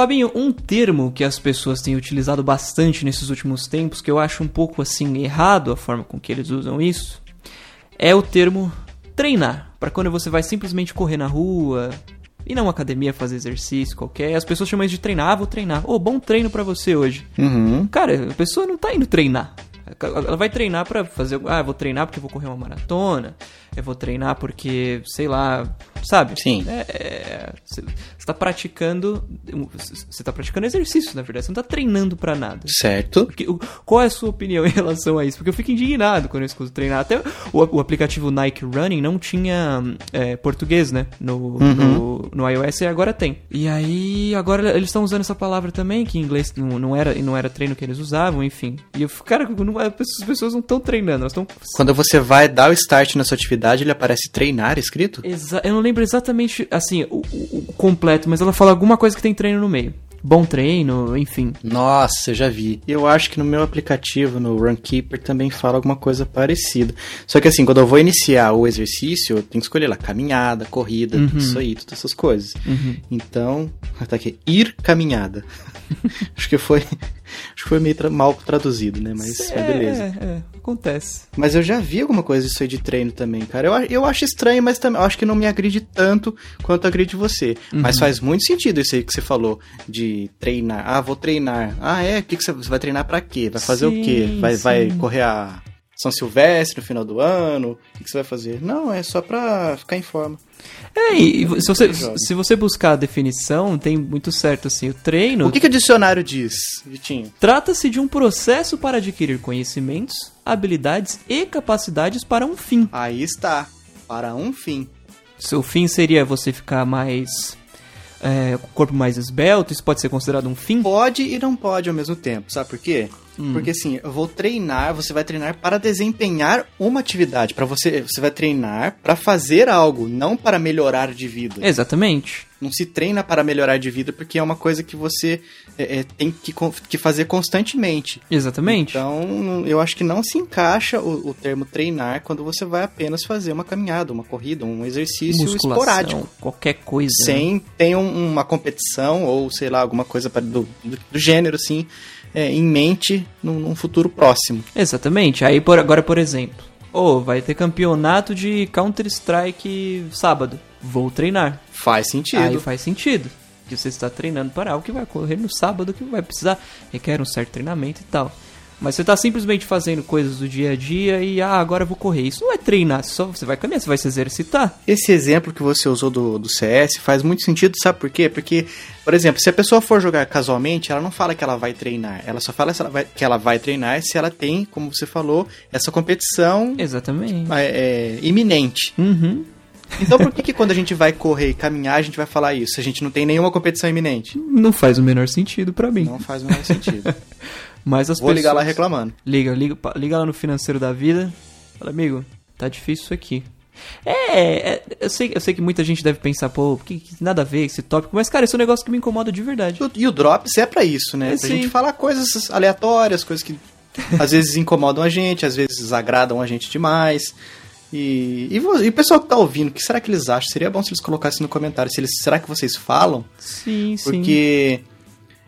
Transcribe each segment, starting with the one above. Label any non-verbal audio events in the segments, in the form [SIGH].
Fabinho, um termo que as pessoas têm utilizado bastante nesses últimos tempos, que eu acho um pouco assim errado a forma com que eles usam isso, é o termo treinar. Para quando você vai simplesmente correr na rua, ir numa academia fazer exercício qualquer, as pessoas chamam isso de treinar, ah, vou treinar. Ô, bom treino para você hoje. Uhum. Cara, a pessoa não tá indo treinar. Ela vai treinar para fazer. Ah, eu vou treinar porque eu vou correr uma maratona. Eu vou treinar porque, sei lá, sabe? Sim. É, você está praticando. Você está praticando exercício, na verdade. Você não está treinando para nada. Certo. Porque, qual é a sua opinião [LAUGHS] em relação a isso? Porque eu fico indignado quando eu escuto treinar. Até o, o aplicativo Nike Running não tinha é, português, né? No, no, no iOS e agora tem. E aí, agora eles estão usando essa palavra também, que em inglês não, não, era, não era treino que eles usavam, enfim. E eu fico, cara, não, as pessoas não estão treinando, elas estão Quando você vai dar o start na sua atividade, ele aparece treinar escrito? Exa eu não lembro exatamente, assim, o, o- o completo, mas ela fala alguma coisa que tem treino no meio. Bom treino, enfim. Nossa, eu já vi. Eu acho que no meu aplicativo, no Runkeeper, também fala alguma coisa parecida. Só que assim, quando eu vou iniciar o exercício, eu tenho que escolher lá caminhada, corrida, tudo isso aí, todas essas coisas. Então, tá aqui, ir caminhada. [LAUGHS] acho que foi, acho que foi meio tra- mal traduzido, né? Mas, mas beleza. É, é, acontece. Mas eu já vi alguma coisa disso aí de treino também, cara. Eu, eu acho estranho, mas também eu acho que não me agride tanto quanto agride você. Mas faz muito sentido isso aí que você falou de treinar. Ah, vou treinar. Ah, é? O que, que você, você vai treinar pra quê? Vai fazer Sim, o quê? Vai, sim. vai correr a São Silvestre no final do ano? O que, você vai fazer? Não, é só pra ficar em forma. É, e se você, se você buscar a definição, tem muito certo assim, o treino O que, que o dicionário diz, Vitinho? trata-se de um processo para adquirir conhecimentos, habilidades e capacidades para um fim. Aí está. Para um fim. Seu fim seria você ficar mais é, com o corpo mais esbelto, isso pode ser considerado um fim? Pode e não pode ao mesmo tempo, sabe por quê? Hum. Porque assim, eu vou treinar, você vai treinar para desempenhar uma atividade, para você, você vai treinar para fazer algo, não para melhorar de vida. Exatamente. Não se treina para melhorar de vida porque é uma coisa que você é, é, tem que, que fazer constantemente. Exatamente. Então, eu acho que não se encaixa o, o termo treinar quando você vai apenas fazer uma caminhada, uma corrida, um exercício Musculação, esporádico. qualquer coisa. né? Sem ter um- uma competição ou, sei lá, alguma coisa do, do, do gênero, assim, é, em mente num, num futuro próximo. Exatamente. Aí por, agora, por exemplo, ô, vai ter campeonato de Counter-Strike sábado. Vou treinar. Faz sentido. Aí faz sentido. Que você está treinando para algo que vai correr no sábado, que vai precisar, requer um certo treinamento e tal. Mas você está simplesmente fazendo coisas do dia a dia e, ah, agora eu vou correr. Isso não é treinar, só você vai caminhar, você vai se exercitar. Esse exemplo que você usou do, do CS faz muito sentido, sabe por quê? Porque, por exemplo, se a pessoa for jogar casualmente, ela não fala que ela vai treinar. Ela só fala ela vai- que ela vai treinar se ela tem, como você falou, essa competição Exatamente. é, é, iminente. Uhum. Então por que, que quando a gente vai correr e caminhar, a gente vai falar isso? A gente não tem nenhuma competição iminente? Não faz o menor sentido pra mim. Não faz o menor sentido. [LAUGHS] Mas as Vou pessoas... ligar lá reclamando. Liga, liga, liga lá no financeiro da vida. Fala, amigo, tá difícil isso aqui. É, é, eu, sei, eu sei que muita gente deve pensar, pô, que, que nada a ver esse tópico, mas cara, esse é um negócio que me incomoda de verdade. E o Drops é pra isso, né? É, pra sim. gente falar coisas aleatórias, coisas que às vezes incomodam a gente, às vezes agradam a gente demais. E, e, e o pessoal que tá ouvindo, o que será que eles acham? Seria bom se eles colocassem no comentário. Se eles, será que vocês falam? Sim, sim. Porque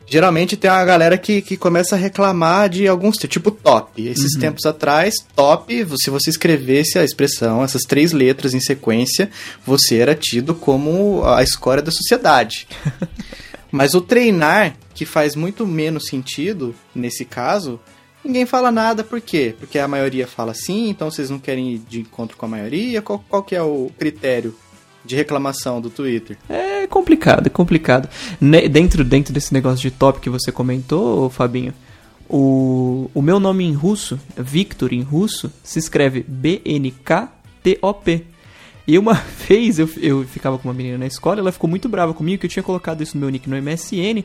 geralmente tem uma galera que, que começa a reclamar de alguns, tipo top. Esses tempos atrás, top, se você escrevesse a expressão, essas três letras em sequência, você era tido como a escória da sociedade. [LAUGHS] Mas o treinar, que faz muito menos sentido nesse caso, ninguém fala nada, por quê? Porque a maioria fala sim, então vocês não querem ir de encontro com a maioria? Qual, qual que é o critério de reclamação do Twitter? É complicado, é complicado. Ne- dentro, dentro desse negócio de top que você comentou, Fabinho, o, o meu nome em russo, Victor em russo, se escreve B-N-K-T-O-P. E uma [LAUGHS] vez eu, eu ficava com uma menina na escola, ela ficou muito brava comigo que eu tinha colocado isso no meu nick no MSN.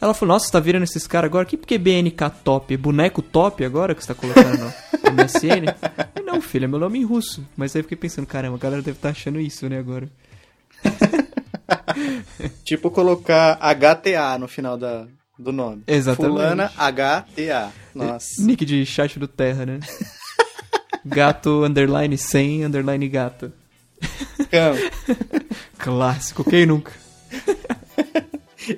Ela falou, nossa, você tá virando esses caras agora? Que porque BNK top? Boneco top agora que você tá colocando no MSN? [LAUGHS] Eu, Não, filho, é meu nome em russo. Mas aí eu fiquei pensando, caramba, a galera deve estar achando isso, né, agora. [LAUGHS] Tipo colocar HTA no final da, do nome. Exatamente. Fulana HTA. Nossa. Nick de chat do Terra, né? [LAUGHS] Gato, underline 100, underline gato. Cão. Clássico, quem nunca?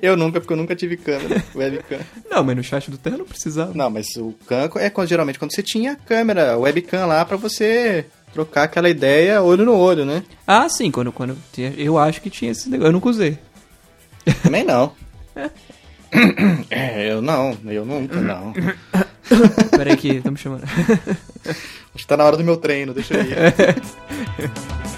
Eu nunca, porque eu nunca tive câmera, [LAUGHS] webcam. Não, mas no chat do Terra não precisava. Não, mas o cam é quando, geralmente quando você tinha a câmera, webcam lá pra você trocar aquela ideia olho no olho, né? Ah, sim, quando, quando eu acho que tinha esse negócio. Eu nunca usei. Também não. [LAUGHS] É, eu não, eu nunca, não. [COUGHS] Peraí que estamos chamando. Acho que tá na hora do meu treino, deixa eu ir. [LAUGHS]